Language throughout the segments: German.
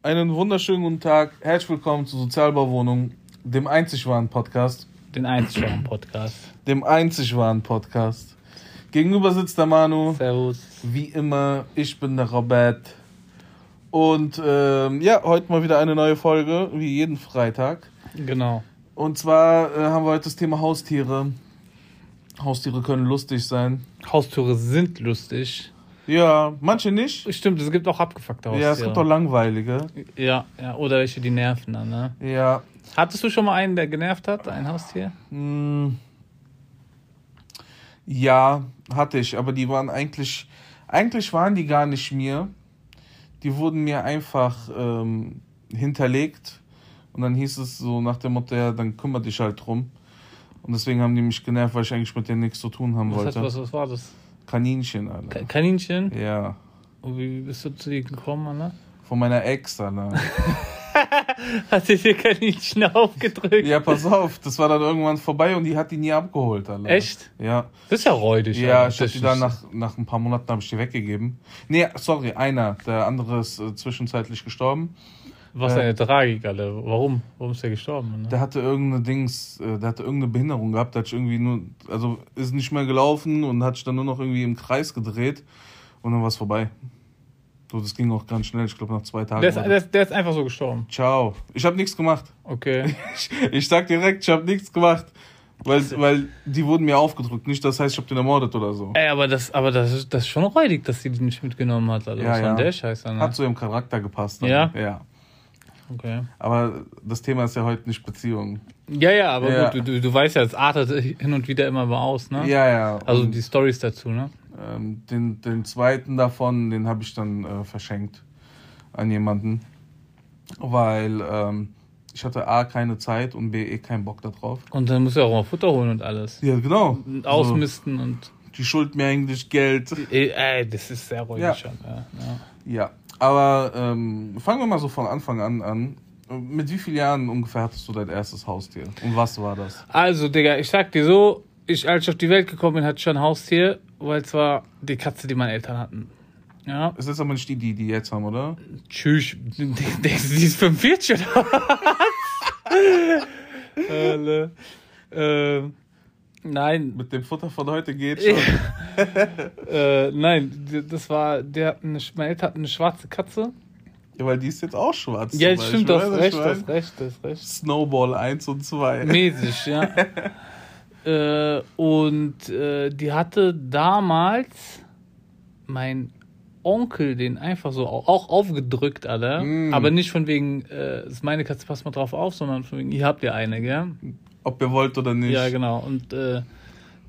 Einen wunderschönen guten Tag. Herzlich willkommen zu Sozialbauwohnung, dem einzig wahren Podcast. Den einzig wahren Podcast. Dem einzig wahren Podcast. Gegenüber sitzt der Manu. Servus. Wie immer, ich bin der Robert. Und ähm, ja, heute mal wieder eine neue Folge, wie jeden Freitag. Genau. Und zwar äh, haben wir heute das Thema Haustiere. Haustiere können lustig sein. Haustiere sind lustig. Ja, manche nicht. Stimmt, es gibt auch abgefuckte Haustiere. Ja, es gibt auch langweilige. Ja, ja, oder welche, die nerven dann, ne? Ja. Hattest du schon mal einen, der genervt hat, ein Haustier? Mh, ja, hatte ich, aber die waren eigentlich, eigentlich waren die gar nicht mir. Die wurden mir einfach ähm, hinterlegt und dann hieß es so nach dem Motto, ja, dann kümmere dich halt drum. Und deswegen haben die mich genervt, weil ich eigentlich mit denen nichts zu tun haben Was, hat, wollte. was, was war das? Kaninchen, Alter. Ka Kaninchen? Ja. Und wie bist du zu dir gekommen, ne? Von meiner Ex, Alter. Hat dir Kaninchen aufgedrückt? ja, pass auf, das war dann irgendwann vorbei und die hat die nie abgeholt, Alter. Echt? Ja. Das ist ja räudig. Ja, Alter. ich hab die dann nach, nach ein paar Monaten habe ich die weggegeben. Nee, sorry, einer. Der andere ist äh, zwischenzeitlich gestorben. Was äh, eine Tragik, Alter. Warum? Warum ist der gestorben? Ne? Der hatte irgendeine Dings, äh, der hatte irgendeine Behinderung gehabt, der hat irgendwie nur, also ist nicht mehr gelaufen und hat sich dann nur noch irgendwie im Kreis gedreht und dann war es vorbei. So, das ging auch ganz schnell, ich glaube nach zwei Tagen. Der ist, der, ist, der ist einfach so gestorben. Ciao. Ich habe nichts gemacht. Okay. Ich, ich sag direkt, ich habe nichts gemacht. Weil, weil die wurden mir aufgedrückt. Nicht, das heißt, ich habe den ermordet oder so. Ey, aber das, aber das ist, das ist schon räudig, dass sie die nicht mitgenommen hat. Alter. Ja, Was ja. der Scheiß? Hat Ne? zu ihrem Charakter gepasst. dann. Ja? Ja. Okay. Aber das Thema ist ja heute nicht Beziehung. Ja, ja, aber Ja. gut, du, du, du weißt ja, es artet hin und wieder immer mal aus, ne? Ja, ja. Also Und, die Stories dazu, ne? ähm, den, den zweiten davon, den habe ich dann äh, verschenkt an jemanden. Weil ähm, ich hatte A, keine Zeit und B, eh keinen Bock darauf. Und dann musst du auch mal Futter holen und alles. Ja, genau. Und So, ausmisten und. die schuld mir eigentlich Geld. Ey, ey, das ist sehr räudig Ja. schon. Ja, ja. Ja, aber ähm, fangen wir mal so von Anfang an an. Mit wie vielen Jahren ungefähr hattest du dein erstes Haustier? Und was war das? Also, Digga, ich sag dir so, ich, als ich auf die Welt gekommen bin, hatte ich schon ein Haustier, weil es war die Katze, die meine Eltern hatten. Ja. Es ist aber nicht die, die die jetzt haben, oder? Tschüss. Die, die, ist 45 oder was? Ähm, nein, Mit dem Futter von heute geht schon. äh, nein, das war, der hat eine, meine Eltern hatten eine schwarze Katze. Ja, weil die ist jetzt auch schwarz. Ja, zum stimmt, das recht, das recht, das recht. Snowball 1 und 2. Mäßig, ja. äh, und äh, die hatte damals mein Onkel den einfach so au- auch aufgedrückt, alle. Mm. Aber nicht von wegen, äh, ist meine Katze, passt mal drauf auf, sondern von wegen, ihr habt ja eine, gell? Ob ihr wollt oder nicht. Ja, genau. Und äh,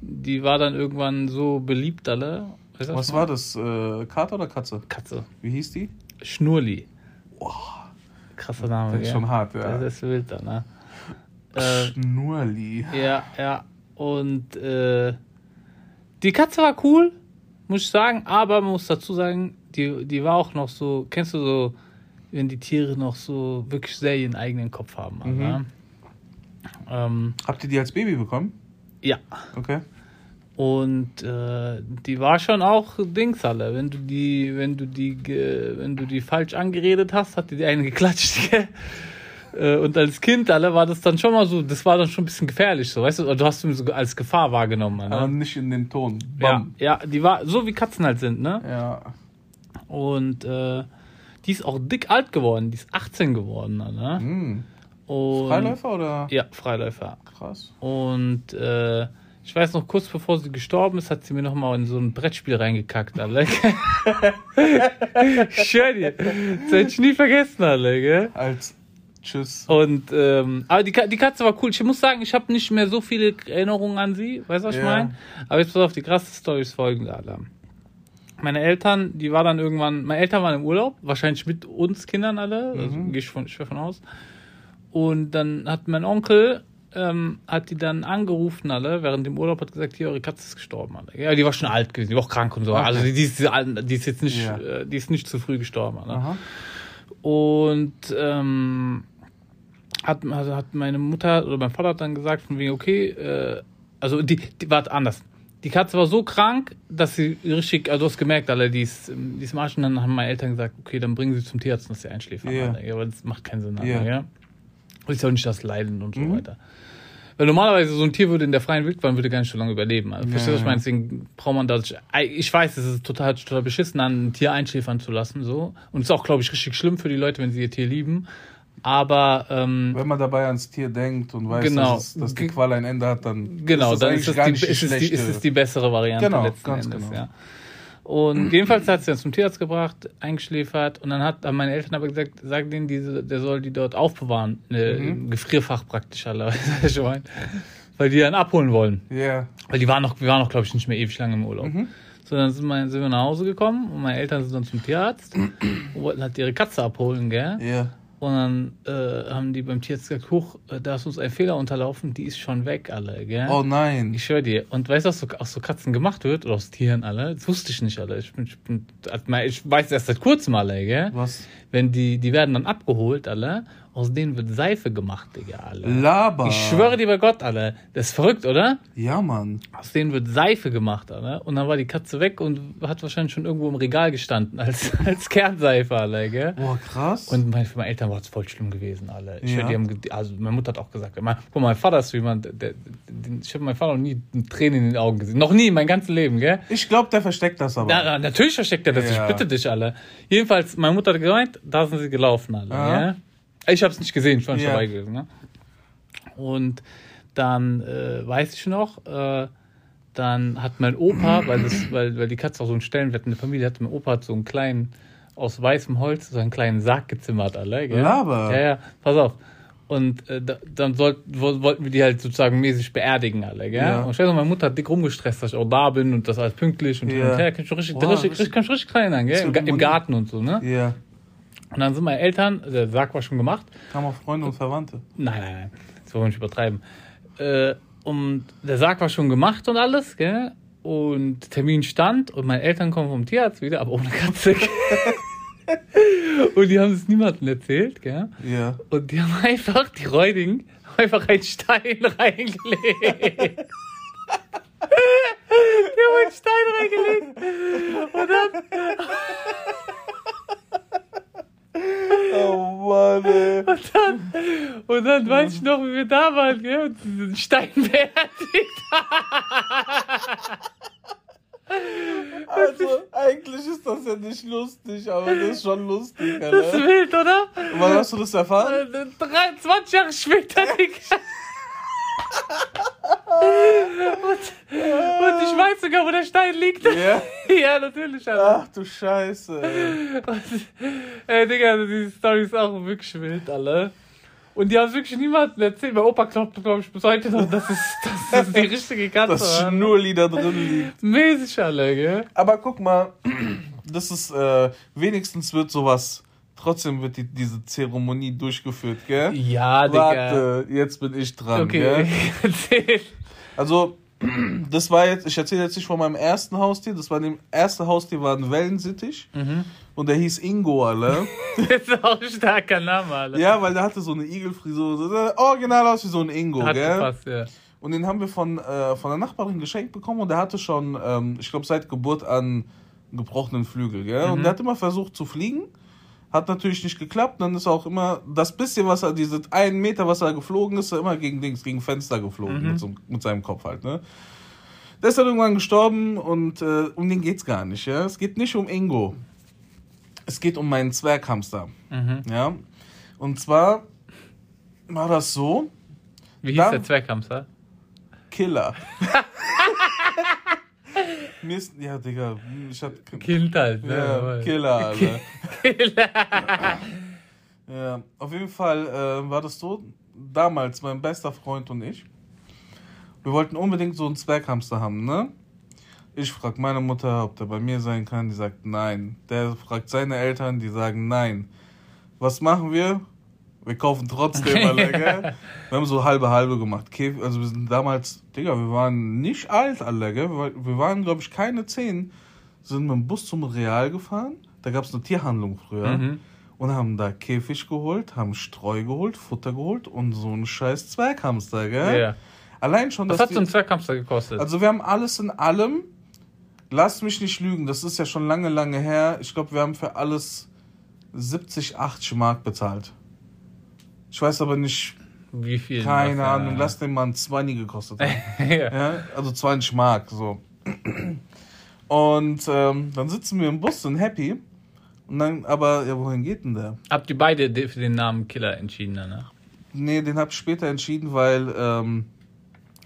die war dann irgendwann so beliebt, alle. Weißt Was war das? Äh, Kater oder Katze? Katze. Wie hieß die? Schnurli. Krasser Name, Das ist gell? schon hart, ja. Das ist wild, dann, ne? Äh, Schnurli. Ja, ja. Und äh, die Katze war cool, muss ich sagen, aber man muss dazu sagen, die, die war auch noch so, kennst du so, wenn die Tiere noch so wirklich sehr ihren eigenen Kopf haben. Mhm. Ähm, Habt ihr die als Baby bekommen? ja. Okay. Und äh, die war schon auch Dings alle. Wenn du die, wenn du die, wenn du die falsch angeredet hast, hat die dir eine geklatscht. gell? Äh, Und als Kind alle war das dann schon mal so, das war dann schon ein bisschen gefährlich, so, weißt du, du hast sie so als Gefahr wahrgenommen. Aber Ne? nicht in dem Ton. Ja, Bam. ja, die war so wie Katzen halt sind, ne? Ja. Und äh, die ist auch dick alt geworden, die ist 18 geworden, ne? Hm. Und, Freiläufer oder? Ja, Freiläufer. Krass. Und äh, ich weiß noch, kurz bevor sie gestorben ist, hat sie mir noch mal in so ein Brettspiel reingekackt, alle. ich dir, das hätte ich nie vergessen, alle, gell? Als Tschüss. Und, ähm, aber die, die Katze war cool. Ich muss sagen, ich habe nicht mehr so viele Erinnerungen an sie, weißt du, was ich Ja. meine? Aber jetzt pass auf, die krasse Story ist folgende, Alter. Meine Eltern, die waren dann irgendwann, meine Eltern waren im Urlaub, wahrscheinlich mit uns Kindern alle, also Mhm. gehe ich von, schwer von aus. Und dann hat mein Onkel, ähm, hat die dann angerufen, alle, während dem Urlaub, hat gesagt, hier, eure Katze ist gestorben, alle. Ja, die war schon alt gewesen, die war auch krank und so. Okay. Also die, die, ist, die ist jetzt nicht, Ja. äh, die ist nicht zu früh gestorben, alle. Aha. Und ähm, hat, also hat meine Mutter oder mein Vater hat dann gesagt, von wegen, okay, äh, also die, die war anders. die Katze war so krank, dass sie richtig, also du hast gemerkt, alle, die ist, die ist im Arsch und dann haben meine Eltern gesagt, okay, dann bringen sie zum Tierarzt, dass sie einschläfern. Ja. Alter, ja, aber das macht keinen Sinn. Alter, Ja. Ja. Und ist ja auch nicht das Leiden und so Mhm. weiter. Weil normalerweise so ein Tier würde in der freien Wildbahn würde gar nicht so lange überleben. Also, verstehst du, was ich Ja. meine? Deswegen braucht man das. Ich weiß, es ist total, total beschissen, an ein Tier einschläfern zu lassen, so. Und es ist auch, glaube ich, richtig schlimm für die Leute, wenn sie ihr Tier lieben. Aber, ähm, Wenn man dabei ans Tier denkt und weiß, Genau. dass, es, dass die Qual ein Ende hat, dann Genau, ist das dann ist es, die, nicht ist, es die, ist es die bessere Variante Genau, letzten Endes, genau. ja. Und jedenfalls hat sie dann zum Tierarzt gebracht, eingeschläfert und dann hat haben meine Eltern aber gesagt, sag denen, diese, der soll die dort aufbewahren, äh, Mhm. im Gefrierfach praktisch, alle, weißt du, was ich meine? weil die dann abholen wollen. Ja. Weil die waren noch, wir waren noch, glaube ich, nicht mehr ewig lange im Urlaub. Mhm. So, dann sind, wir, sind wir nach Hause gekommen und meine Eltern sind dann zum Tierarzt und wollten halt ihre Katze abholen, gell? Ja. Und dann äh, haben die beim Tierarzt gesagt, huch, äh, da ist uns ein Fehler unterlaufen, die ist schon weg, alle, gell? Oh nein. Ich schwör dir. Und weißt du, was so, aus so Katzen gemacht wird? Oder aus Tieren alle? Das wusste ich nicht, alle. Ich, bin, ich, bin, also, ich weiß erst seit kurzem alle, gell? Was? Wenn die, die werden dann abgeholt, alle. Aus denen wird Seife gemacht, Digga, alle. Laber. Ich schwöre dir bei Gott, alle. Das ist verrückt, oder? Ja, Mann. Aus denen wird Seife gemacht, alle. Und dann war die Katze weg und hat wahrscheinlich schon irgendwo im Regal gestanden, als, als Kernseife, alle, gell? Boah, krass. Und mein, für meine Eltern war es voll schlimm gewesen, alle. Ich Ja. ja. die haben, also meine Mutter hat auch gesagt, mein, guck mal, mein Vater ist so jemand, der, den- ich habe meinen Vater noch nie Tränen in den Augen gesehen. Noch nie, mein ganzes Leben, gell? ich glaube, der versteckt das aber. Na, natürlich versteckt er das, Ja. ich bitte dich alle. Jedenfalls, meine Mutter hat gemeint, da sind sie gelaufen alle, ja? Ich habe es nicht gesehen, ich war nicht Ja. dabei gewesen, ne? Und dann äh, weiß ich noch, äh, dann hat mein Opa, weil, das, weil, weil die Katze auch so einen Stellenwert in der Familie hat, mein Opa hat so einen kleinen, aus weißem Holz, so einen kleinen Sarg gezimmert, alle, gell? Laber. Ja, ja, pass auf. Und äh, da, dann sollt, wo, wollten wir die halt sozusagen mäßig beerdigen, alle, gell? Ja. Und noch, meine Mutter hat dick rumgestresst, dass ich auch da bin und das alles pünktlich und hin Ja. und her. Kann ich schon richtig, Boah, richtig, richtig- kann ich richtig klein an, gell? Im, Im. Garten und so, ne? Ja. Und dann sind meine Eltern, der Sarg war schon gemacht. Kamen auch Freunde und Verwandte. Nein, nein, nein, das wollen wir nicht übertreiben. Äh, und der Sarg war schon gemacht und alles, gell? Und Termin stand und meine Eltern kommen vom Tierarzt wieder, aber ohne Katze. und die haben es niemandem erzählt, gell? Ja. Und die haben einfach, die haben einfach einen Stein reingelegt. die haben einen Stein reingelegt. Und dann, Oh Mann, ey. und dann, und dann weiß ich noch, wie wir da waren, gell? Und diesen Stein beerdigt Also, eigentlich ist das ja nicht lustig, aber das ist schon lustig, Das ist Alter. wild, oder? Wann hast du das erfahren? Äh, 23 Jahre später, Digga. Und, und ich weiß sogar, wo der Stein liegt. Ja. Ja, natürlich, Alter. Ach du Scheiße, ey. Und, ey, Digga, also die Story ist auch wirklich wild, alle. Und die haben es wirklich niemandem erzählt. Mein Opa glaubt, glaube ich, bis heute noch, dass es, dass es die richtige Katze Dass war. Schnurli da drin liegt. Mäßig, alle, gell? Aber guck mal, das ist, äh, wenigstens wird sowas, trotzdem wird die, diese Zeremonie durchgeführt, gell? Ja, Digga. Warte, jetzt bin ich dran, Okay, gell? Also, das war jetzt, ich erzähle jetzt nicht von meinem ersten Haustier, das war dem erste Haustier war ein Wellensittich Mhm. und der hieß Ingo, alle. Das ist auch ein starker Name, alle. ja, weil der hatte so eine Igelfrisur, so, original aus wie so ein Ingo, Hat gell? gepasst, ja. Und den haben wir von, äh, von der Nachbarin geschenkt bekommen und der hatte schon, ähm, ich glaube, seit Geburt an einen gebrochenen Flügel, gell? Und Mhm. der hat immer versucht zu fliegen. Hat natürlich nicht geklappt. Dann ist auch immer das bisschen, was er, diese einen Meter, was er geflogen ist, er immer gegen Dings, gegen Fenster geflogen Mhm. mit, so, mit seinem Kopf halt, ne? Der ist dann irgendwann gestorben und äh, um den geht's gar nicht, ja? Es geht nicht um Ingo. Es geht um meinen Zwerghamster, Mhm. ja? Und zwar war das so, Wie hieß Dann- der Zwerghamster? Killer. Mir ist, ja, Digga, ich hab. Kind halt. ne? Ja, Killer, Alter. Killer. Ja, auf jeden Fall äh, war das so, damals mein bester Freund und ich, wir wollten unbedingt so einen Zwerghamster haben, ne? Ich frag meine Mutter, ob der bei mir sein kann, die sagt nein. Der fragt seine Eltern, die sagen nein. Was machen wir? Wir kaufen trotzdem, Alter, gell? Wir haben so halbe halbe gemacht. Käf- Also wir sind damals, Digga, wir waren nicht alt, Alter, gell? Wir war- Wir waren, glaube ich, keine zehn. Sind mit dem Bus zum Real gefahren. Da gab es eine Tierhandlung früher. Mhm. Und haben da Käfig geholt, haben Streu geholt, Futter geholt und so einen scheiß Zwerghamster, gell? Ja. Allein schon, Was hat so ein Zwerghamster gekostet? Also wir haben alles in allem, lass mich nicht lügen, das ist ja schon lange, lange her. Ich glaube, wir haben für alles 70, 80 Mark bezahlt. Ich weiß aber nicht, Wie viel? keine Ahnung, äh, lass den mal ein 20 gekostet haben. ja. ja, also 20 Mark, so. Und ähm, dann sitzen wir im Bus, sind happy. Und dann, aber, ja, wohin geht denn der? Habt ihr beide de- für den Namen Killer entschieden danach? Nee, den habe ich später entschieden, weil ähm,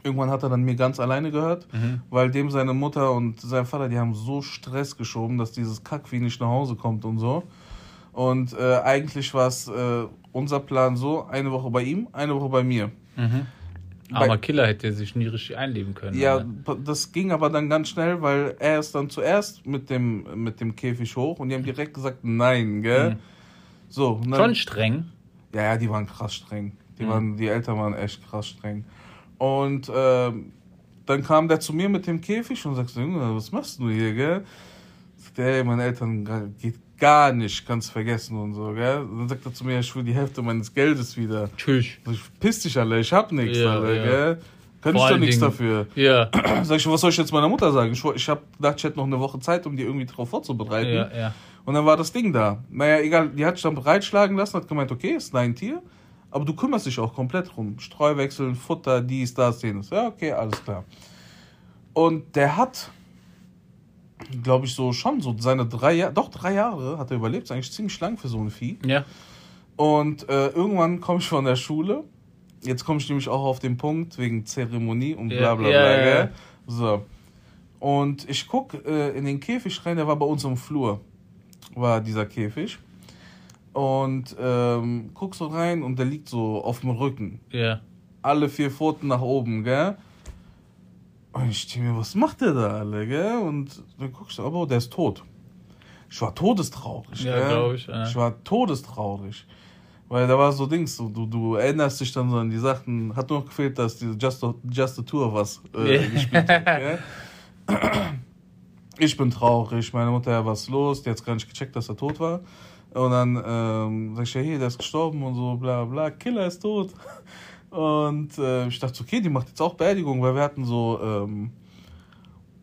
irgendwann hat er dann mir ganz alleine gehört, weil dem seine Mutter und sein Vater, die haben so Stress geschoben, dass dieses Kackvieh nicht nach Hause kommt und so. Und äh, eigentlich war es äh, unser Plan so, eine Woche bei ihm, eine Woche bei mir. Armer Killer hätte sich nie richtig einleben können. Ja, oder? das ging aber dann ganz schnell, weil er ist dann zuerst mit dem, mit dem Käfig hoch und die haben direkt gesagt, nein, gell? Mhm. So, dann, Schon streng. Ja, ja, die waren krass streng. Die, Mhm. waren, die Eltern waren echt krass streng. Und ähm, dann kam der zu mir mit dem Käfig und sagte, was machst du hier, gell? Sagt ey, meine Eltern geht gar nicht, kannst vergessen und so, gell? Dann sagt er zu mir, ich will die Hälfte meines Geldes wieder. Tschüss. Ich, piss dich, alle, ich hab nichts, Ja, alle, ja. gell? Kann Vor ich doch nichts dafür. Ja, Sag ich, was soll ich jetzt meiner Mutter sagen? Ich, ich hab gedacht, ich hätte noch eine Woche Zeit, um die irgendwie drauf vorzubereiten. ja, ja. Und dann war das Ding da. Naja, egal, die hat sich dann bereitschlagen lassen, hat gemeint, okay, ist dein Tier, aber du kümmerst dich auch komplett drum. Streuwechseln, Futter, dies, das, jenes. Ja, okay, alles klar. Und der hat, glaube ich, so schon so seine drei Jahre, doch drei Jahre hat er überlebt, ist eigentlich ziemlich lang für so ein Vieh. Ja, Und äh, irgendwann komme ich von der Schule. Jetzt komme ich nämlich auch auf den Punkt wegen Zeremonie und bla bla bla. ja, ja, gell? ja. So. Und ich guck äh, in den Käfig rein, der war bei uns im Flur, war dieser Käfig. Und ähm, guck so rein und der liegt so auf dem Rücken. ja. Alle vier Pfoten nach oben, gell? Und ich denke mir, was macht der da alle, gell? Und dann guckst du, aber der ist tot. Ich war todestraurig, Ja, gell? ich, ja. Ich war todestraurig. Weil da war so Dings, so, du, du erinnerst dich dann so an die Sachen. Hat nur noch gefehlt, dass diese Just, Just the Tour was äh, Ja. gespielt hat, gell? Ich bin traurig, meine Mutter, ja, was ist los? Die hat gar nicht gecheckt, dass er tot war. Und dann ähm, sag ich ja, hier, der ist gestorben und so, bla bla, Killer ist tot. Und äh, ich dachte, okay, die macht jetzt auch Beerdigung, weil wir hatten so, ähm,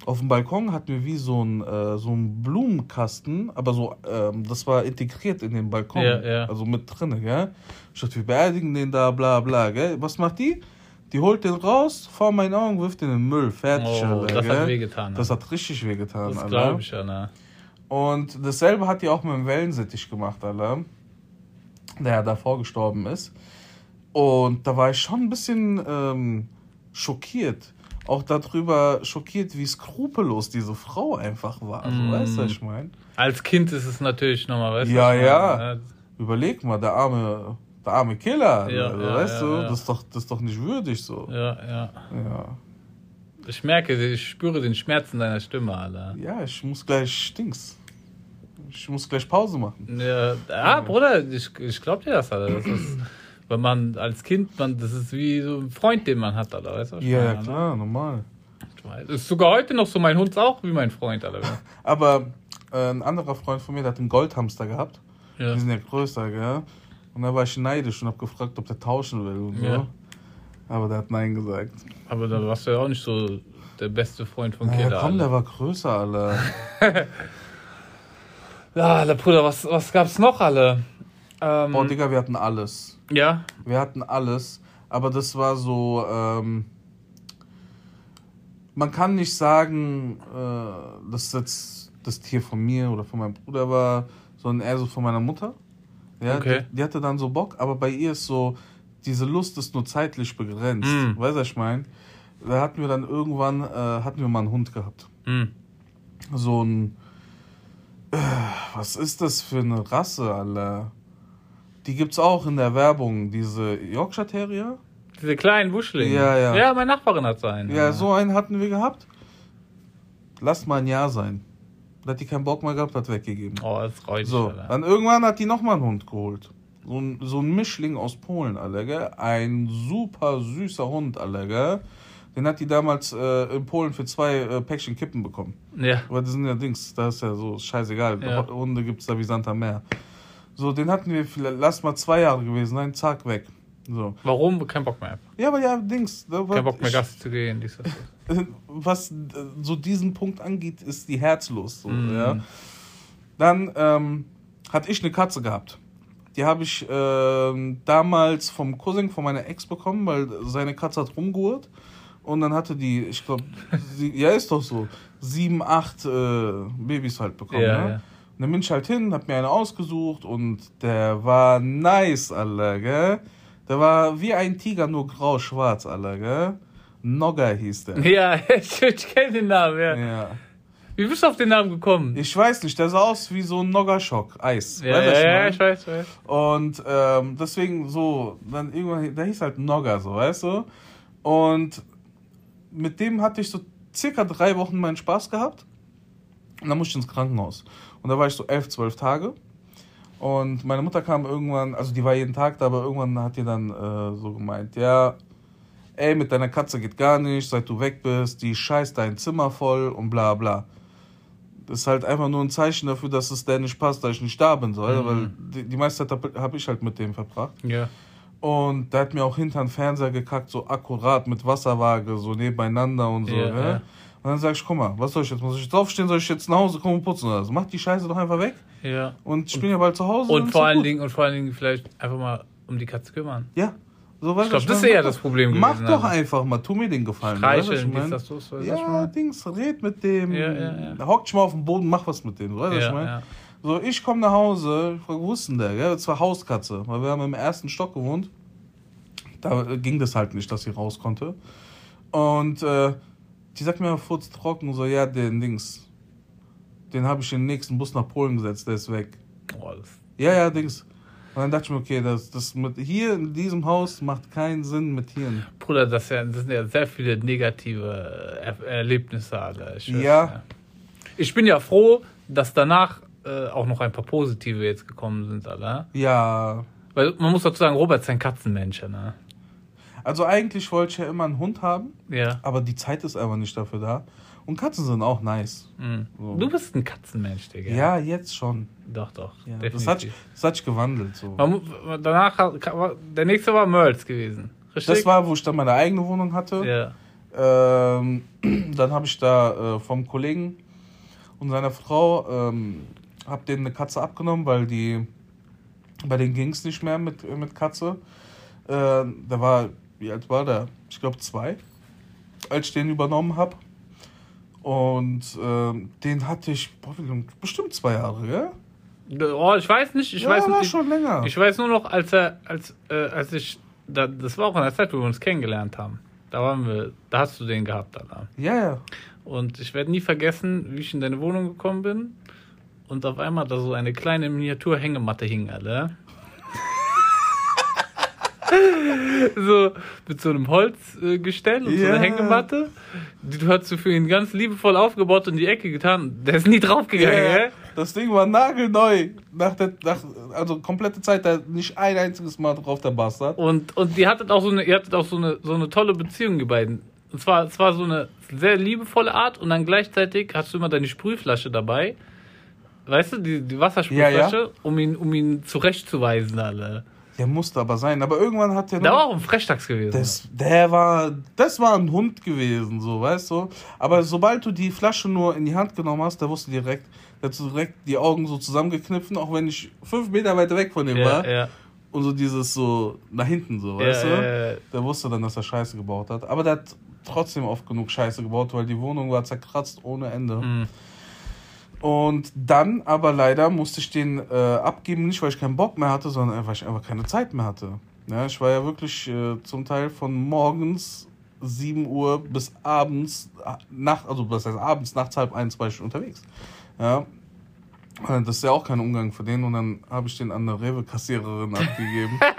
auf dem Balkon hatten wir wie so ein, äh, so ein Blumenkasten, aber so, ähm, das war integriert in den Balkon, Ja, ja. also mit drinne, gell? Ich dachte, wir beerdigen den da, bla bla, gell? Was macht die? Die holt den raus, vor meinen Augen, wirft den in den Müll, fertig, Oh, Alter, das gell? hat wehgetan. Das hat richtig wehgetan, das glaube ich ja, ne? Und dasselbe hat die auch mit dem Wellensittich gemacht, Alter. Der ja davor gestorben ist. Und da war ich schon ein bisschen ähm, schockiert. Auch darüber schockiert, wie skrupellos diese Frau einfach war. Also, Mm. weißt du, was ich meine? Als Kind ist es natürlich nochmal, weißt du? Ja, ja. meine, Überleg mal, der arme, der arme Killer. Ja, also, ja, weißt ja, du. Das, ist doch, das ist doch nicht würdig so. Ja, ja. Ja. Ich merke, ich spüre den Schmerz in deiner Stimme, Alter. ja, ich muss gleich Stinks. Ich muss gleich Pause machen. Ja, ja Bruder, ich, ich glaub dir das, Alter. Das ist, wenn man als Kind, man, das ist wie so ein Freund, den man hat, Alter, weißt du? Ja, ja, klar, normal. weiß. Ist sogar heute noch so, mein Hund ist auch wie mein Freund, Alter. Aber äh, ein anderer Freund von mir, der hat einen Goldhamster gehabt. Ja. Die sind ja größer, gell? Und da war ich neidisch und hab gefragt, ob der tauschen will und so. Ja. Aber der hat Nein gesagt. Aber da warst du ja auch nicht so der beste Freund von Naja, Killer. komm, Alter. der war größer, Alter. Ja, Alter, Bruder, was, was gab's noch, alle? Ähm, Boah, Digga, wir hatten alles. Ja, Wir hatten alles. Aber das war so, ähm, man kann nicht sagen, äh, dass jetzt das Tier von mir oder von meinem Bruder war, sondern eher so von meiner Mutter. Ja, Okay. die, die hatte dann so Bock, aber bei ihr ist so, diese Lust ist nur zeitlich begrenzt. Mm. Weißt du, was ich meine? Da hatten wir dann irgendwann, äh, hatten wir mal einen Hund gehabt. hm. So ein, äh, was ist das für eine Rasse, Alter? Die gibt's auch in der Werbung, diese Yorkshire Terrier. diese kleinen Wuschlinge. Ja, ja. Ja, meine Nachbarin hat so einen. Ja, so einen hatten wir gehabt. Lass mal ein Jahr sein. Da hat die keinen Bock mehr gehabt, hat weggegeben. Oh, das freut So, Alter. dann irgendwann hat die nochmal einen Hund geholt. So ein, so ein Mischling aus Polen, Alter, gell? Ein super süßer Hund, Alter, gell? Den hat die damals äh, in Polen für zwei äh, Päckchen Kippen bekommen. Ja. Aber das sind ja Dings, da ist ja so scheißegal. Ja. Hunde gibt's da wie Sand am Meer. So, den hatten wir, vielleicht, lass mal zwei Jahre gewesen sein, zack, weg. So. Warum? Kein Bock mehr. Ja, aber ja, Dings. Kein Bock mehr ich- Gas zu gehen. Dies, was äh, so diesen Punkt angeht, ist die herzlos. So, Mhm. ja. Dann ähm, hatte ich eine Katze gehabt. Die habe ich ähm, damals vom Cousin von meiner Ex bekommen, weil seine Katze hat rumgehurt. Und dann hatte die, ich glaube, ja, ist doch so, sieben, acht äh, Babys halt bekommen. Ja, ne? ja. Dann bin ich halt hin, hab mir eine ausgesucht und der war nice, Alter, gell? Der war wie ein Tiger, nur grau-schwarz, Alter, gell? Nogga hieß der. Ja, ich, ich kenne den Namen, ja. Ja. Wie bist du auf den Namen gekommen? Ich weiß nicht, der sah aus wie so ein Noggerschock, Eis. ja, ja, ja, ich weiß, ich weiß. Und ähm, deswegen so, dann irgendwann, der hieß halt Nogger, so, weißt du? Und mit dem hatte ich so circa drei Wochen meinen Spaß gehabt. Und dann musste ich ins Krankenhaus. Und da war ich so elf, zwölf Tage. Und meine Mutter kam irgendwann, also die war jeden Tag da, aber irgendwann hat die dann äh, so gemeint, ja, ey, mit deiner Katze geht gar nicht, seit du weg bist, die scheißt dein Zimmer voll und bla bla. Das ist halt einfach nur ein Zeichen dafür, dass es der nicht passt, dass ich nicht da bin soll, Mhm. weil die, die meiste Zeit habe hab ich halt mit dem verbracht. Ja. Und der hat mir auch hinter den Fernseher gekackt, so akkurat mit Wasserwaage, so nebeneinander und so. Ja, ne? ja. Und dann sag ich, guck mal, was soll ich jetzt? Muss ich jetzt aufstehen? Soll ich jetzt nach Hause kommen und putzen oder so? Mach die Scheiße doch einfach weg. ja. Und ich bin ja bald zu Hause. Und vor allen gut. Dingen, und vor allen Dingen vielleicht einfach mal um die Katze kümmern. Ja. So, Ich du, glaub, das ist eher das Problem Mach gewesen, doch also. einfach mal, tu mir den Gefallen. weißt du, was Streicheln, ich mein? weißt du, was ich Ja, meine? Dings, red mit dem. Ja, ja, ja. Hock dich mal auf den Boden, mach was mit dem. Weißt du, was ich Ja, mein? ja. So, ich komme nach Hause, ich frag, wo ist denn der? Gell? Das war Hauskatze, weil wir haben im ersten Stock gewohnt. Da ging das halt nicht, dass sie raus konnte. Und äh, die sagt mir furz trocken, so, ja, den Dings, den habe ich in den nächsten Bus nach Polen gesetzt, der ist weg. Das, Ja, ja, Dings. Und dann dachte ich mir, okay, das, das mit hier in diesem Haus macht keinen Sinn mit Tieren. Bruder, das, ja, das sind ja sehr viele negative er Erlebnisse, Alter. Ich, schwör's Ja. dir. Ich bin ja froh, dass danach äh, auch noch ein paar positive jetzt gekommen sind, Alter. Ja, Weil man muss dazu sagen, Robert ist ein Katzenmensch, ne? Also eigentlich wollte ich ja immer einen Hund haben, Ja. aber die Zeit ist einfach nicht dafür da. Und Katzen sind auch nice. Mhm. So. Du bist ein Katzenmensch, Digga. Ja, jetzt schon. Doch, doch. Ja, das, hat, das hat sich gewandelt. So. Man danach, der nächste war Merls gewesen. Richtig? Das war, wo ich dann meine eigene Wohnung hatte. Ja. Ähm, dann habe ich da äh, vom Kollegen und seiner Frau, ähm, habe denen eine Katze abgenommen, weil die, bei denen ging es nicht mehr mit, äh, mit Katze. Äh, der war, wie alt war der? Ich glaube zwei, als ich den übernommen habe. Und ähm, den hatte ich boah, bestimmt zwei Jahre, gell? Oh, ich weiß nicht, ich ja, weiß war nicht. schon länger. Ich weiß nur noch, als er, als, äh, als ich, da, das war auch in der Zeit, wo wir uns kennengelernt haben. Da waren wir, da hast du den gehabt, Alter. ja, ja. Und ich werde nie vergessen, wie ich in deine Wohnung gekommen bin und auf einmal da so eine kleine Miniatur-Hängematte hing, Alter. So mit so einem Holzgestell und so Ja. einer Hängematte. Die du hast du für ihn ganz liebevoll aufgebaut und in die Ecke getan. Der ist nie draufgegangen, Ja, gell? das Ding war nagelneu. Nach der, nach, also komplette Zeit, da nicht ein einziges Mal drauf der Bastard. Und, und die hattet auch so eine, ihr hattet auch so eine, so eine tolle Beziehung, die beiden. Und zwar, es war so eine sehr liebevolle Art und dann gleichzeitig hast du immer deine Sprühflasche dabei. Weißt du, die, die Wassersprühflasche, Ja, um ihn, um ihn zurechtzuweisen, alle. Der musste aber sein. Aber irgendwann hat der. Der war auch ein Frechdachs gewesen. das, der war. Das war ein Hund gewesen, so, weißt du? Aber sobald du die Flasche nur in die Hand genommen hast, der wusste direkt. Der hat direkt die Augen so zusammengekniffen, auch wenn ich fünf Meter weiter weg von ihm ja, war. ja, Und so dieses so nach hinten, so, weißt du? ja, ja. Der wusste dann, dass er Scheiße gebaut hat. Aber der hat trotzdem oft genug Scheiße gebaut, weil die Wohnung war zerkratzt ohne Ende. Mhm. Und dann aber leider musste ich den äh, abgeben, nicht weil ich keinen Bock mehr hatte, sondern weil ich einfach keine Zeit mehr hatte. Ja, ich war ja wirklich äh, zum Teil von morgens 7 Uhr bis abends, äh, nach, also das heißt abends, nachts halb eins, zwei Stunden unterwegs. Ja. Das ist ja auch kein Umgang für den und dann habe ich den an eine Rewe-Kassiererin abgegeben.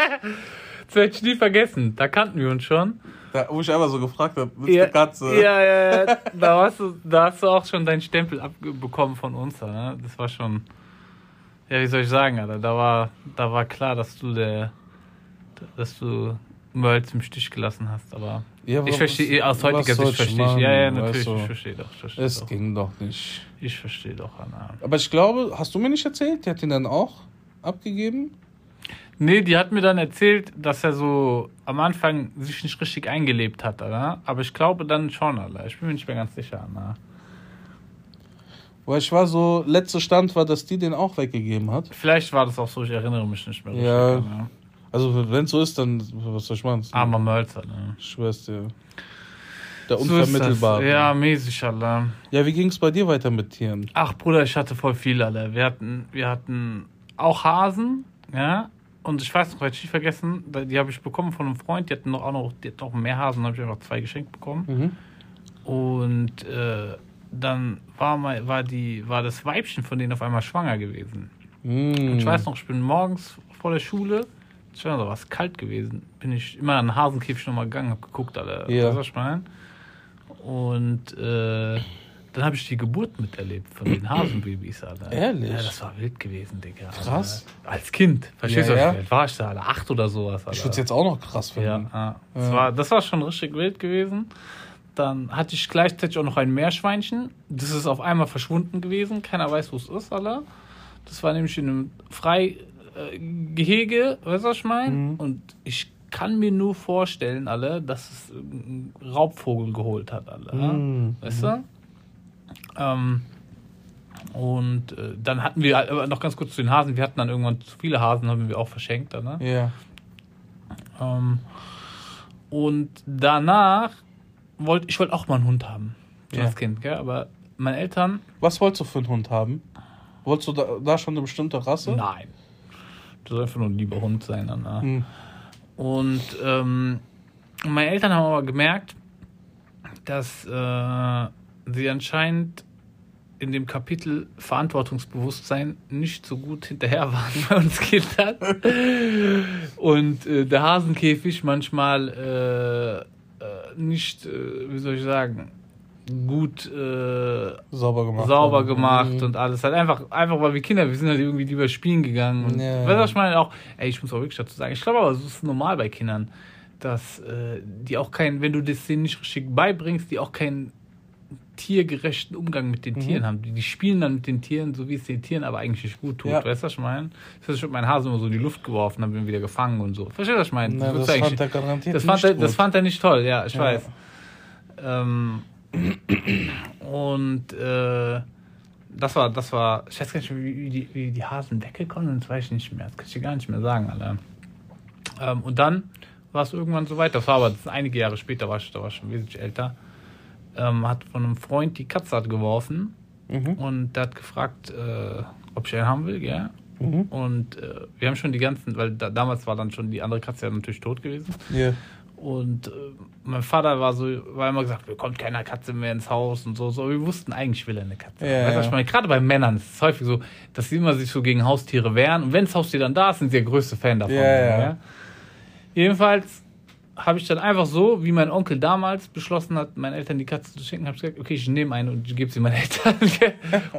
Das werde ich nie vergessen. Da kannten wir uns schon. Da, wo ich einfach so gefragt habe, willst du Ja, eine Katze? ja, ja, ja. Da, hast du, da hast du auch schon deinen Stempel abbekommen von uns. Ne? Das war schon. Ja, wie soll ich sagen, Alter? Da war, da war klar, dass du der. dass du Merls im Stich gelassen hast. Aber Ja, ich verstehe, aus heutiger Sicht ich verstehe ich. Ja, ja, natürlich. du? Ich verstehe doch. Ich verstehe Es doch. ging doch nicht. Ich verstehe doch, Anna. Aber ich glaube, hast du mir nicht erzählt, der hat ihn dann auch abgegeben? Nee, die hat mir dann erzählt, dass er so am Anfang sich nicht richtig eingelebt hat, oder? Aber ich glaube dann schon, Alter. Ich bin mir nicht mehr ganz sicher, ne? Weil ich war so, letzter Stand war, dass die den auch weggegeben hat. Vielleicht war das auch so, ich erinnere mich nicht mehr. Ja. richtig, ne? Also, wenn es so ist, dann, was soll ich machen? Armer Mölzer, ne? Ich schwör's dir. Der So ist das. Unvermittelbare. Ja, mäßig, Alter. ja, wie ging es bei dir weiter mit Tieren? Ach, Bruder, ich hatte voll viel, Alter. Wir hatten, wir hatten auch Hasen, ja. Und ich weiß noch, hätte ich nicht vergessen, die habe ich bekommen von einem Freund, die hatten noch auch noch, die hatten noch mehr Hasen, habe ich einfach zwei geschenkt bekommen. Mhm. Und äh, dann war mal, war die, war das Weibchen von denen auf einmal schwanger gewesen. Mm. Und ich weiß noch, ich bin morgens vor der Schule, es war was kalt gewesen, bin ich immer an den Hasenkäfig nochmal gegangen, hab geguckt, alle. Ja. Was ich meine? Und äh, dann habe ich die Geburt miterlebt von den Hasenbabys, Alter. Ehrlich? Ja, das war wild gewesen, Digga. Krass. Alter. Als Kind. Verstehst Ja, du, ja. wie alt war ich da, Alter? Acht oder sowas, Alter. Ich würde es jetzt auch noch krass Ja, finden. ja. Das, war, das war schon richtig wild gewesen. Dann hatte ich gleichzeitig auch noch ein Meerschweinchen. Das ist auf einmal verschwunden gewesen. Keiner weiß, wo es ist, Alter. Das war nämlich in einem Freigehege, weißt du, was ich meine? Mhm. Und ich kann mir nur vorstellen, alle, dass es einen Raubvogel geholt hat, alle. Mhm. Weißt du? Ähm, und äh, dann hatten wir, aber noch ganz kurz zu den Hasen, wir hatten dann irgendwann zu viele Hasen, haben wir auch verschenkt, dann, ne? Ja. Ähm, und danach wollte ich wollte auch mal einen Hund haben. Ja. als Kind, gell? Aber meine Eltern, Was wolltest du für einen Hund haben? Wolltest du da, da schon eine bestimmte Rasse? nein. Das soll einfach nur ein lieber Hund sein. Dann, ne? Hm. Und ähm, meine Eltern haben aber gemerkt, dass äh, sie anscheinend in dem Kapitel Verantwortungsbewusstsein nicht so gut hinterher waren bei uns Kindern. Und äh, der Hasenkäfig manchmal äh, äh, nicht, äh, wie soll ich sagen, gut äh, Sauber gemacht. sauber gemacht Mhm. und alles. Halt einfach, einfach weil wir Kinder, wir sind halt irgendwie lieber spielen gegangen. Und, Ja. Was ich meine? Auch, ey, ich muss auch wirklich dazu sagen, ich glaube aber, es ist normal bei Kindern, dass äh, die auch keinen, wenn du das denen nicht richtig beibringst, die auch keinen tiergerechten Umgang mit den Mhm. Tieren haben. Die, die spielen dann mit den Tieren, so wie es den Tieren aber eigentlich nicht gut tut. Ja. Weißt du, was ich meine? Das ich habe meinen Hasen immer so in die Luft geworfen, habe ihn wieder gefangen und so. Verstehst du, was ich meine? Na, das eigentlich- fand er garantiert das fand, nicht er, das fand er nicht toll, ja, ich Ja. weiß. Ähm, und äh, das war, das war, ich weiß gar nicht, wie, die, wie die Hasen weggekommen sind, das weiß ich nicht mehr. Das kann ich dir gar nicht mehr sagen, Alter. Ähm, und dann war es irgendwann so weit, das war aber das einige Jahre später, war ich, da war ich schon wesentlich älter, ähm, hat von einem Freund die Katze hat geworfen Mhm. und der hat gefragt, äh, ob ich einen haben will, gell? Mhm. Und äh, wir haben schon die ganzen, weil da, damals war dann schon die andere Katze ja natürlich tot gewesen. Ja. Und äh, mein Vater war so, war immer gesagt, bekommt keiner Katze mehr ins Haus und so. so. Wir wussten eigentlich, will er eine Katze. Ja, weißt du, ja. ich meine? Gerade bei Männern ist es häufig so, dass sie immer sich so gegen Haustiere wehren. Und wenn das Haustier dann da ist, sind sie der größte Fan davon. Ja, ja. Jedenfalls habe ich dann einfach so, wie mein Onkel damals beschlossen hat, meinen Eltern die Katze zu schenken, habe ich gesagt, okay, ich nehme eine und gebe sie meinen Eltern,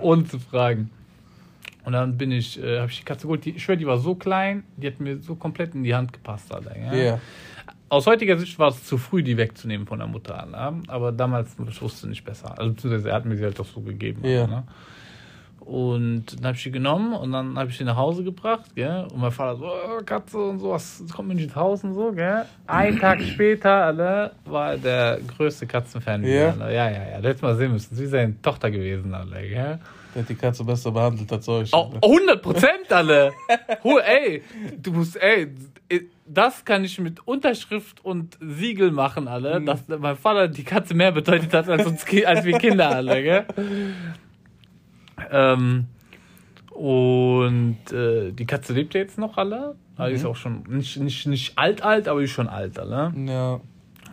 ohne zu fragen. Und dann bin ich, äh, habe ich die Katze geholt. Die, ich schwöre, die war so klein, die hat mir so komplett in die Hand gepasst, Alter. Ja? Ja. Aus heutiger Sicht war es zu früh, die wegzunehmen von der Mutter. Ne? Aber damals ich wusste nicht besser. Also beziehungsweise er hat mir sie halt doch so gegeben. Ja. Ne? Und dann habe ich die genommen und dann habe ich sie nach Hause gebracht, gell? Und mein Vater so, oh, Katze und so, was kommt mir nicht ins Haus und so, gell? Ein Tag später, Alter, war der größte Katzenfan. Ja? Alter. Ja, ja, ja. Letztes Mal sehen müssen. Sie ist seine Tochter gewesen, Alter, gell? Der hat die Katze besser behandelt als euch. Oh, 100 Prozent, alle. Hu- ey, du musst, ey, das kann ich mit Unterschrift und Siegel machen, alle, Mhm. dass mein Vater die Katze mehr bedeutet hat als uns, als wir Kinder, alle, gell? Ähm, und äh, die Katze lebt ja jetzt noch, alle. Aber die ist auch schon nicht, nicht, nicht alt, alt, aber die ist schon alt, alle. Ja.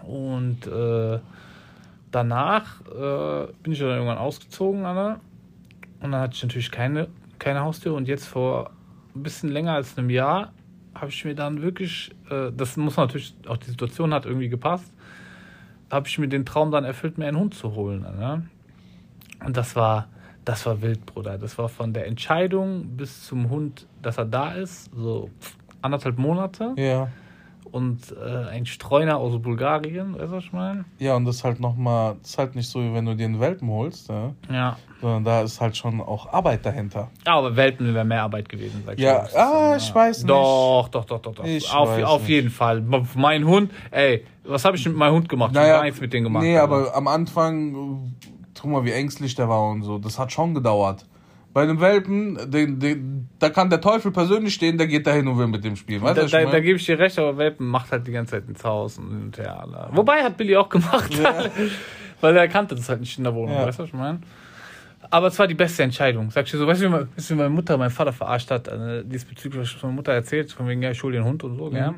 Und äh, danach äh, bin ich dann irgendwann ausgezogen, Anna. Und dann hatte ich natürlich keine, keine Haustür. Und jetzt vor ein bisschen länger als einem Jahr habe ich mir dann wirklich, äh, das muss natürlich, auch die Situation hat irgendwie gepasst, habe ich mir den Traum dann erfüllt, mir einen Hund zu holen. Anna. Und das war, das war wild, Bruder. Das war von der Entscheidung bis zum Hund, dass er da ist, so anderthalb Monate. Ja. und äh, ein Streuner aus Bulgarien, weißt du, was ich meine? Ja, und das ist halt nochmal, das ist halt nicht so, wie wenn du dir einen Welpen holst, ja. Ja. Sondern da ist halt schon auch Arbeit dahinter. Ja, aber Welpen wäre mehr Arbeit gewesen, sag ich Ja, ah, äh, ich weiß nicht. Doch, doch, doch, doch, doch. Ich auf weiß auf nicht. jeden Fall. Mein Hund, ey, was habe ich mit meinem Hund gemacht? Ich hab Naja, gar nichts mit denen gemacht. nee, Alter. aber am Anfang, guck mal, wie ängstlich der war und so. Das hat schon gedauert. Bei einem Welpen, den, den, da kann der Teufel persönlich stehen, der geht dahin und will mit dem spielen. Weißt du, Da, was da, da mein? gebe ich dir recht, aber Welpen macht halt die ganze Zeit ins Haus und hin und her. Alter. Wobei hat Billy auch gemacht, weil er kannte das halt nicht in der Wohnung, Ja. weißt du, was ich meine? Aber es war die beste Entscheidung. Sag ich dir so, weißt du, wie, meine- du, Mutter meinen Vater verarscht hat, äh, diesbezüglich, was meine Mutter erzählt, von wegen, ja, ich hol einen Hund und so, gell?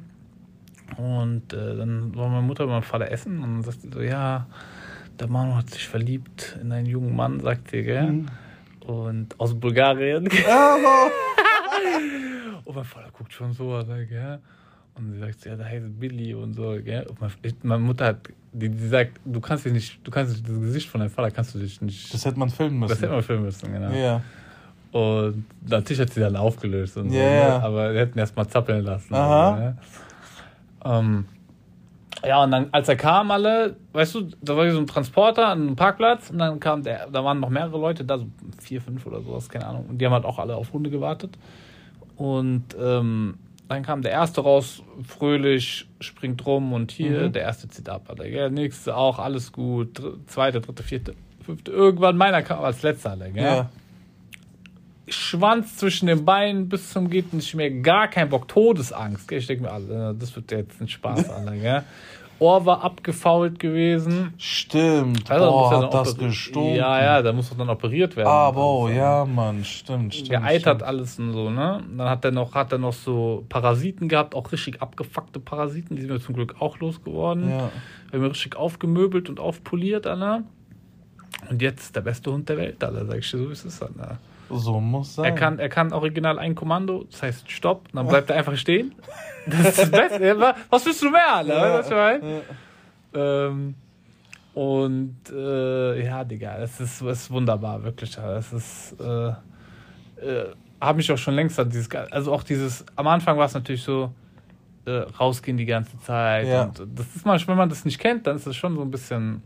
Und äh, dann war meine Mutter bei meinem Vater essen und dann sagte sie so, ja, der Mann hat sich verliebt in einen jungen Mann, sagt sie, gell? Und aus Bulgarien. Und mein Vater guckt schon so, Alter, gell? Und sie sagt, ja, der heißt Billy und so, gell? Und mein- ich- meine Mutter hat, die, die sagt, du kannst dich nicht, du kannst das Gesicht von deinem Vater kannst du dich nicht. das hätte man filmen müssen. das hätte man filmen müssen, genau. ja. Und natürlich hat sie dann aufgelöst und so, Ja, ne? aber wir hätten erst mal zappeln lassen. Aha. Ne? Ähm, ja, und dann, als er kam, alle, weißt du, da war so ein Transporter an einem Parkplatz und dann kam der, da waren noch mehrere Leute da, so vier, fünf oder sowas, keine Ahnung. Und die haben halt auch alle auf Hunde gewartet. Und ähm, dann kam der erste raus, fröhlich, springt rum und hier, Mhm. der erste zieht ab, Alter. Ja, der nächste auch, alles gut. Dr zweite, dritte, vierte, fünfte. Irgendwann meiner kam als letzter, Alter, gell? Ja. Schwanz zwischen den Beinen bis zum geht nicht mehr, gar kein Bock, Todesangst. Gell? Ich denke mir, Alter, das wird jetzt ein Spaß, Alter, gell? Ohr war abgefault gewesen. Stimmt. Also, Boah, ja hat das gestunken. Ja, ja, da muss doch dann operiert werden. Aber, oh, Also, ja, Mann, stimmt, stimmt. Geeitert stimmt. alles und so, ne? Dann hat er noch, hat er noch so Parasiten gehabt, auch richtig abgefuckte Parasiten, die sind wir zum Glück auch losgeworden. Ja. Wir haben richtig aufgemöbelt und aufpoliert, Alter. Und jetzt der beste Hund der Welt, Alter, sag ich dir so, wie es ist, Alter. So muss sein. Er kann, er kann original ein Kommando, das heißt Stopp, dann bleibt er einfach stehen. Das ist das Beste. Was willst du mehr, Alter? Ja, Weißt du, ja. Ähm, und äh, ja, Digga, es ist, es ist wunderbar, wirklich. Es ist, äh, äh, habe mich auch schon längst an dieses, also auch dieses, am Anfang war es natürlich so, äh, rausgehen die ganze Zeit. Ja. Und das ist manchmal, wenn man das nicht kennt, dann ist das schon so ein bisschen,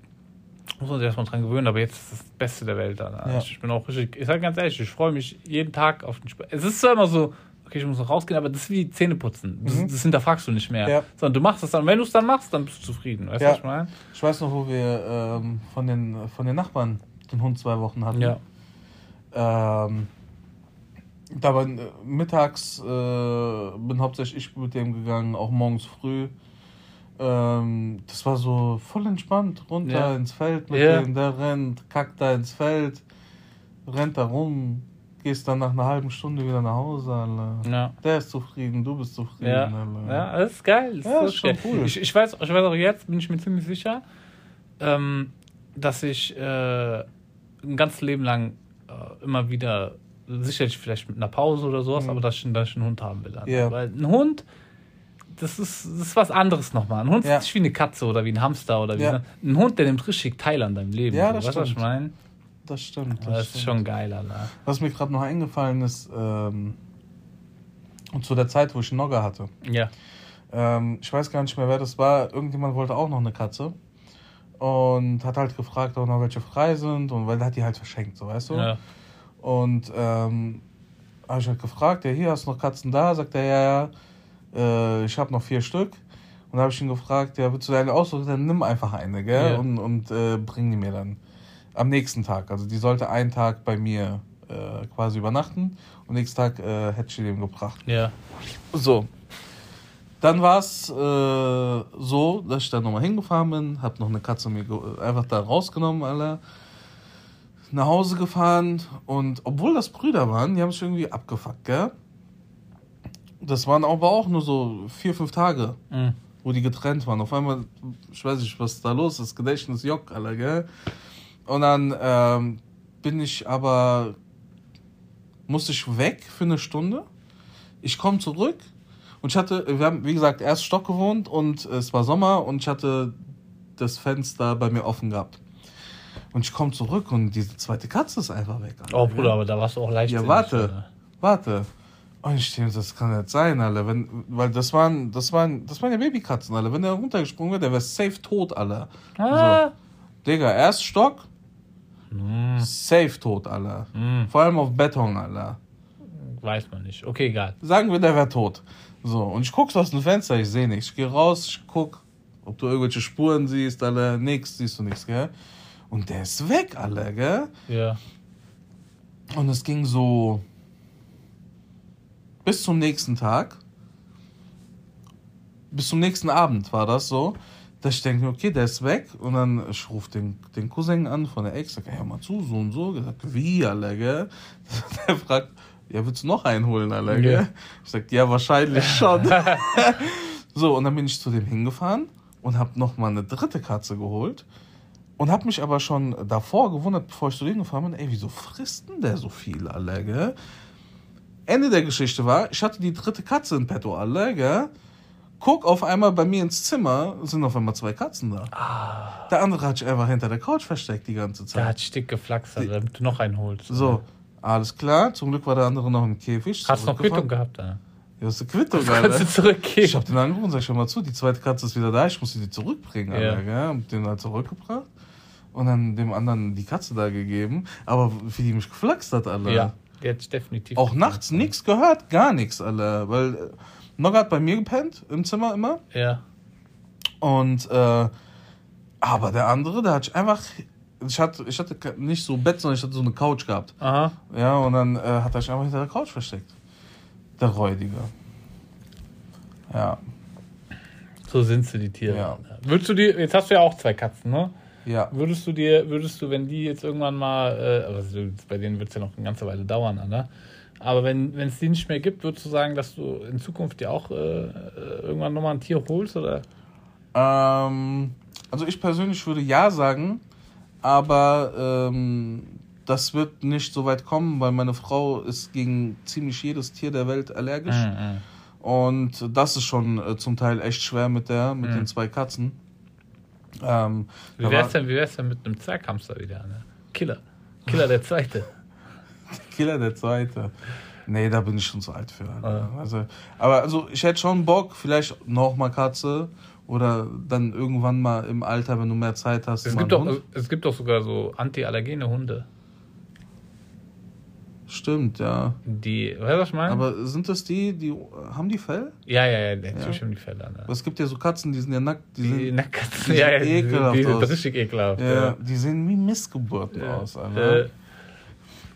muss man sich erstmal dran gewöhnen, aber jetzt ist das Beste der Welt. Alter. Ja. Ich bin auch richtig, ich sag ganz ehrlich, ich freue mich jeden Tag auf den Sport. Es ist zwar immer so, okay, ich muss noch rausgehen, aber das ist wie Zähneputzen. Das, Mhm. das hinterfragst du nicht mehr. Ja. Sondern du machst es dann. Wenn du es dann machst, dann bist du zufrieden. Weißt du, Ja. was ich meine? Ich weiß noch, wo wir ähm, von, den, von den Nachbarn den Hund zwei Wochen hatten. Ja. Ähm, da war äh, mittags, äh, bin hauptsächlich ich mit dem gegangen, auch morgens früh. Ähm, das war so voll entspannt, runter Ja. ins Feld mit Ja. dem, der rennt, kackt da ins Feld, rennt da rum, gehst dann nach einer halben Stunde wieder nach Hause, Alter. Ja. Der ist zufrieden, du bist zufrieden, Ja, Alter. ja, das ist geil. Das Ja, ist schon cool. Ich, ich, weiß, ich weiß auch jetzt, bin ich mir ziemlich sicher, ähm, dass ich äh, ein ganzes Leben lang äh, immer wieder, sicherlich vielleicht mit einer Pause oder sowas, Mhm. aber dass ich, dass ich einen Hund haben will. Alter. Weil ein Hund, das ist, das ist was anderes nochmal. Ein Hund Ja. ist nicht wie eine Katze oder wie ein Hamster oder wie Ja. ein Hund, der nimmt richtig teil an deinem Leben. Ja, das weißt du, was ich stimmt. meine? Das stimmt. Das, Das ist stimmt. schon geil, Alter. Was mir gerade noch eingefallen ist, ähm, und zu der Zeit, wo ich einen Nogger hatte. Ja. Ähm, ich weiß gar nicht mehr, wer das war. Irgendjemand wollte auch noch eine Katze. Und hat halt gefragt, ob noch welche frei sind. Und weil er hat die halt verschenkt, so weißt du. ja. Und ähm, habe ich halt gefragt, ja, hier hast du noch Katzen da? Sagt er, ja, ja. Äh, ich habe noch vier Stück. Und dann habe ich ihn gefragt, ja, willst du eine aussuchen? Dann nimm einfach eine, gell? Ja. Und, und äh, bring die mir dann am nächsten Tag. Also die sollte einen Tag bei mir äh, quasi übernachten. Und nächsten Tag äh, hätte ich die dem gebracht. Ja. So. Dann war es äh, so, dass ich da nochmal hingefahren bin, hab noch eine Katze mir einfach da rausgenommen, Alter. Nach Hause gefahren und obwohl das Brüder waren, die haben sich irgendwie abgefuckt, gell? Das waren aber auch nur so vier, fünf Tage, Mhm. wo die getrennt waren. Auf einmal, ich weiß nicht, was da los ist, Gedächtnis Jock, Alter, gell? Und dann ähm, bin ich aber, musste ich weg für eine Stunde. Ich komme zurück und ich hatte, wir haben, wie gesagt, erst Stock gewohnt und es war Sommer und ich hatte das Fenster bei mir offen gehabt. Und ich komme zurück und diese zweite Katze ist einfach weg. Alter, Oh? Bruder, aber da warst du auch leicht. Ja, warte. Warte. Und ich denke, das kann nicht sein, Alter. Wenn, weil das waren, das waren, das waren ja Babykatzen, Alter. Wenn der runtergesprungen wäre, der wäre safe tot, Alter. Ah. So. Digga, erst Stock, Hm, safe tot, Alter. hm, Vor allem auf Beton, Alter. weiß man nicht. Okay, egal. Sagen wir, der wäre tot. So, und ich guck so aus dem Fenster, ich sehe nichts. Ich gehe raus, ich guck, ob du irgendwelche Spuren siehst, Alter. Nix, siehst du nichts, gell? Und der ist weg, Alter, gell? Ja. Und es ging so bis zum nächsten Tag. Bis zum nächsten Abend war das so. Dass ich denke, okay, der ist weg. Und dann ich rufe den, den Cousin an von der Ex, sag, hör mal zu, so und so. Gesagt, wie, Alter, gell? Der fragt, ja, willst du noch einen holen, Alter, gell? Ja. Ich sag, ja, wahrscheinlich schon. so, und dann bin ich zu dem hingefahren und hab noch mal eine dritte Katze geholt. Und hab mich aber schon davor gewundert, bevor ich zu dem gefahren bin, ey, wieso frisst denn der so viel, Alter, gell? Ende der Geschichte war, ich hatte die dritte Katze in petto, Alter, gell? Guck auf einmal bei mir ins Zimmer, sind auf einmal zwei Katzen da. Ah, Der andere hat sich einfach hinter der Couch versteckt die ganze der Zeit. hat stick geflaxt, Alter, damit du noch einen holst. So, alles klar. Zum Glück war der andere noch im Käfig. Hast du noch. Quittung gehabt, Alter? Ja, hast du Quittung, Kannst du Alter. zurückgeben. Ich hab den angerufen und sag schon mal zu, die zweite Katze ist wieder da, ich muss sie dir zurückbringen, Ja. Alter, gell? Hab den halt zurückgebracht und dann dem anderen die Katze da gegeben. Aber wie die mich geflaxt hat, Alter. Ja, hat definitiv. Auch nachts nichts gehört, gar nichts, Alter. Weil äh, Nogga hat bei mir gepennt, im Zimmer immer. Ja. Und, äh, aber der andere, der hat einfach, ich hatte, ich hatte nicht so Bett, sondern ich hatte so eine Couch gehabt. Aha. Ja, und dann äh, hat er sich einfach hinter der Couch versteckt. Der Räudige. Ja, So sind sie, die Tiere. Ja. Würdest du dir, jetzt hast du ja auch zwei Katzen, ne? Ja. Würdest du dir, würdest du, wenn die jetzt irgendwann mal, äh, also bei denen wird es ja noch eine ganze Weile dauern, Alter. Aber wenn es die nicht mehr gibt, würdest du sagen, dass du in Zukunft dir auch äh, äh, irgendwann nochmal ein Tier holst? Oder? Ähm, also ich persönlich würde ja sagen, aber ähm, das wird nicht so weit kommen, weil meine Frau ist gegen ziemlich jedes Tier der Welt allergisch. Mhm. Und das ist schon äh, zum Teil echt schwer mit der, mit Mhm. den zwei Katzen. Ähm, Wie wär's war- denn, wie wär's denn mit einem Zwerghamster wieder? Ne? Killer. Killer der Zweite. Killer der Zweite. Nee, da bin ich schon zu alt für. Ja. Also, aber also ich hätte schon Bock, vielleicht noch mal Katze oder dann irgendwann mal im Alter, wenn du mehr Zeit hast. Es gibt, doch, es gibt doch sogar so antiallergene Hunde. Stimmt, ja. Die, weißt du, was ich meine? Aber sind das die, die haben die Fell? ja, ja, ja, der ja. die Fälle. Ne? Aber es gibt ja so Katzen, die sind ja nackt. Die, Die sind, Nacktkatzen, die ja, ja, ekelhaft die, die sind richtig ekelhaft. ja, die sehen wie Missgeburten Ja. aus, Alter. Äh,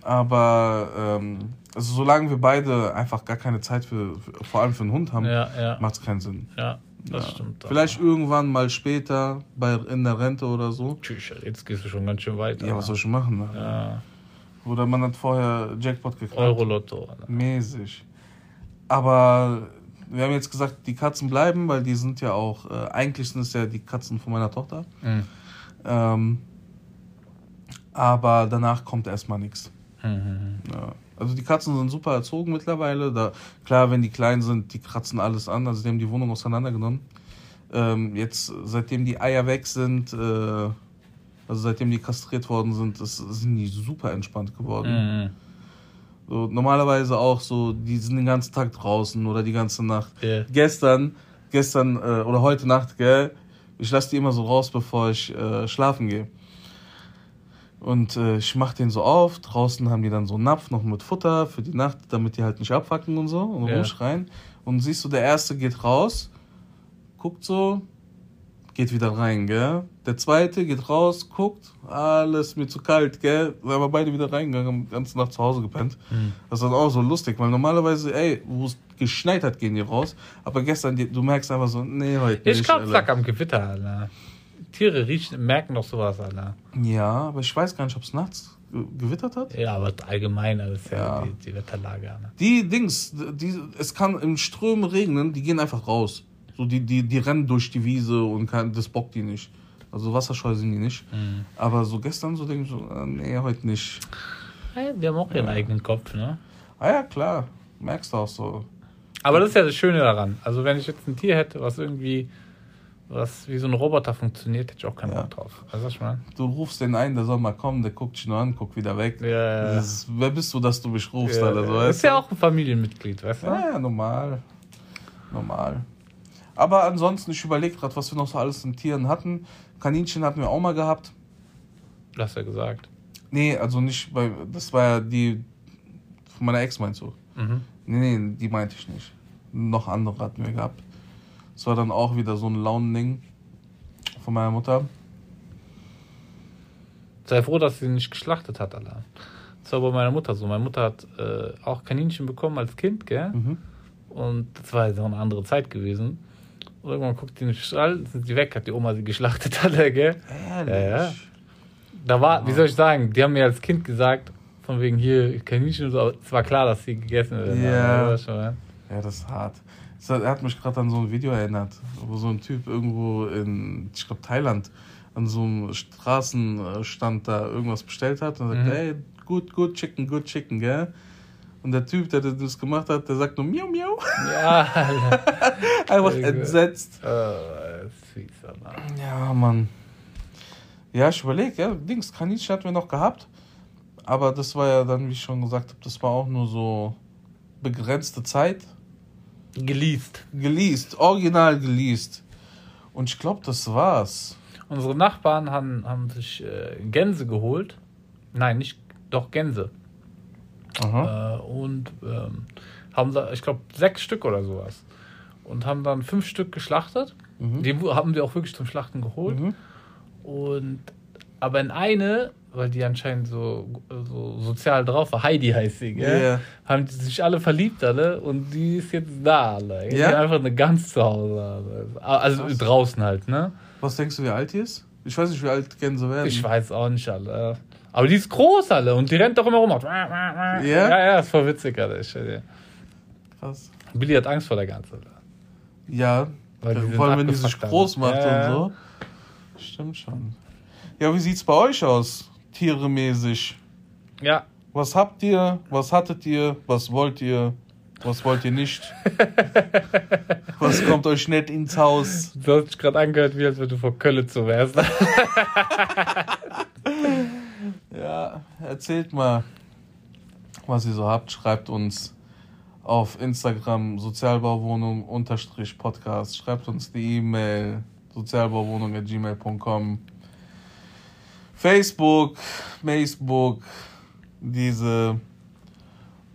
Aber ähm, also solange wir beide einfach gar keine Zeit für, für vor allem für einen Hund haben, ja, ja, macht es keinen Sinn. ja, das Ja. stimmt. Vielleicht irgendwann mal später bei in der Rente oder so. Tschüss, jetzt gehst du schon ganz schön weit. Ja, was soll ich machen? Ne? Ja, Oder man hat vorher Jackpot gekauft. Euro-Lotto. Mäßig. Aber wir haben jetzt gesagt, die Katzen bleiben, weil die sind ja auch, äh, eigentlich sind es ja die Katzen von meiner Tochter. Mhm. Ähm, aber danach kommt erstmal nichts. Mhm. Ja. Also die Katzen sind super erzogen mittlerweile. Da, klar, wenn die klein sind, die kratzen alles an. Also die haben die Wohnung auseinandergenommen. Ähm, jetzt, seitdem die Eier weg sind, äh, also seitdem die kastriert worden sind, das, sind die super entspannt geworden. Mhm. So, normalerweise auch so, die sind den ganzen Tag draußen oder die ganze Nacht. Ja. Gestern, gestern äh, oder heute Nacht, gell, ich lasse die immer so raus, bevor ich äh, schlafen gehe. Und äh, ich mach den so auf. Draußen haben die dann so einen Napf noch mit Futter für die Nacht, damit die halt nicht abfacken und so und Ja. rumschreien. Und siehst du, der erste geht raus, guckt so, geht wieder rein, gell? Der zweite geht raus, guckt, alles mir zu kalt, gell? Sind aber beide wieder reingegangen, haben die ganze Nacht zu Hause gepennt. Mhm. Das ist dann auch so lustig, weil normalerweise, ey, wo es geschneit hat, gehen die raus. Aber gestern, du merkst einfach so, nee, heute Ich nicht. glaube, Alter. Zack am Gewitter, Alter. Tiere riechen, merken doch sowas, Alter. Ja, aber ich weiß gar nicht, ob es nachts ge- gewittert hat. Ja, aber allgemein, das ist ja, Ja. Die, die Wetterlage. Ne? Die Dings, die, es kann im Strömen regnen, die gehen einfach raus. So, die, die, die rennen durch die Wiese und kann, das bockt die nicht. Also wasserscheu sind die nicht. Mhm. Aber so gestern so denke ich so, äh, nee, heute nicht. Ja, die haben auch ihren eigenen Kopf, ne? Ah ja, klar. Merkst du auch so. Aber das ist ja das Schöne daran. Also wenn ich jetzt ein Tier hätte, was irgendwie was wie so ein Roboter funktioniert, hätte ich auch keinen Ja. Bock drauf. Weißt du, was ich meine? Du rufst den ein, der soll mal kommen, der guckt dich nur an, guckt wieder weg. Ja, ja, ist, wer bist du, dass du mich rufst, ja. Alter? So, ist ja auch ein Familienmitglied, weißt du? Ja, ja, normal. Normal. Aber ansonsten, ich überlege gerade, was wir noch so alles in Tieren hatten. Kaninchen hatten wir auch mal gehabt. Du hast ja gesagt. Nee, also nicht bei. Das war ja die. Von meiner Ex meinst du? Mhm. Nee, nee, die meinte ich nicht. Noch andere hatten wir gehabt. Das war dann auch wieder so ein Launending von meiner Mutter. Sei froh, dass sie nicht geschlachtet hat, Alter. Das war bei meiner Mutter so. Meine Mutter hat äh, auch Kaninchen bekommen als Kind, gell? Mhm. Und das war jetzt auch eine andere Zeit gewesen. Und irgendwann guckt die in den Stall, sind sie weg, hat die Oma sie geschlachtet, Alter, gell? Ehrlich. Ja, ja. Da war, wie soll ich sagen, die haben mir als Kind gesagt, von wegen hier Kaninchen und so, aber es war klar, dass sie gegessen werden. Ja. Du, ja. Ja, das ist hart. Das er hat mich gerade an so ein Video erinnert, wo so ein Typ irgendwo in, ich glaube, Thailand, an so einem Straßenstand da irgendwas bestellt hat und sagt, Mhm. ey, gut, gut Chicken, gut Chicken, gell? Und der Typ, der das gemacht hat, der sagt nur miau, miau. Ja, Alter. Einfach entsetzt. Äh, fies, Alter. Ja, Mann. Ja, ich überlege, ja, Dings, Kaninchen hatten wir noch gehabt. Aber das war ja dann, wie ich schon gesagt habe, das war auch nur so begrenzte Zeit. Geleast. Geleast, original geleast. Und ich glaube, das war's. Unsere Nachbarn haben, haben sich äh, Gänse geholt. Nein, nicht, doch Gänse. Äh, und ähm, haben da, ich glaube, sechs Stück oder sowas. Und haben dann fünf Stück geschlachtet. Mhm. Die haben wir auch wirklich zum Schlachten geholt. Mhm. Und aber in eine, weil die anscheinend so, so sozial drauf war, Heidi heißt sie, gell? Ja. Haben die sich alle verliebt, alle, und die ist jetzt da, alle. Die Ja? hat einfach eine Gans zu Hause. Alle. Also Krass. draußen halt, ne? Was denkst du, wie alt die ist? Ich weiß nicht, wie alt Gänse werden. Ich weiß auch nicht, alle. Aber die ist groß, alle, und die rennt doch immer rum. Ja? Ja, ja, ist voll witzig, Alter. Ich, dir. Krass. Billy hat Angst vor der Gans, Alter. Ja, Weil sind vor allem wenn die sich groß macht Ja, ja. und so. Stimmt schon. Ja, wie sieht's bei euch aus? Tieremäßig. Ja, Was habt ihr? Was hattet ihr? Was wollt ihr? Was wollt ihr nicht? was kommt euch nicht ins Haus? du hast dich gerade angehört, wie als wenn du vor Kölle zu wärst. Ja, erzählt mal, was ihr so habt. Schreibt uns auf Instagram Sozialbauwohnung unterstrich Podcast. Schreibt uns die E-Mail sozialbauwohnung.gmail.com Facebook, Facebook, diese.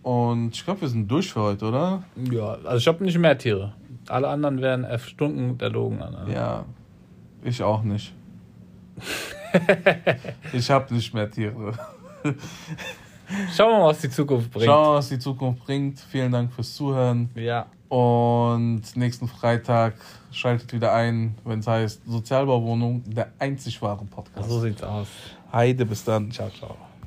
Und ich glaube, wir sind durch für heute, oder? ja, also ich habe nicht mehr Tiere. Alle anderen werden erstunken erlogen. Alter. Ja, ich auch nicht. ich habe nicht mehr Tiere. Schauen wir mal, was die Zukunft bringt. Schauen wir mal, was die Zukunft bringt. Vielen Dank fürs Zuhören. Ja, Und nächsten Freitag schaltet wieder ein, wenn es heißt Sozialbauwohnung, der einzig wahre Podcast. so sieht's aus. Heide, bis dann. Ciao, ciao.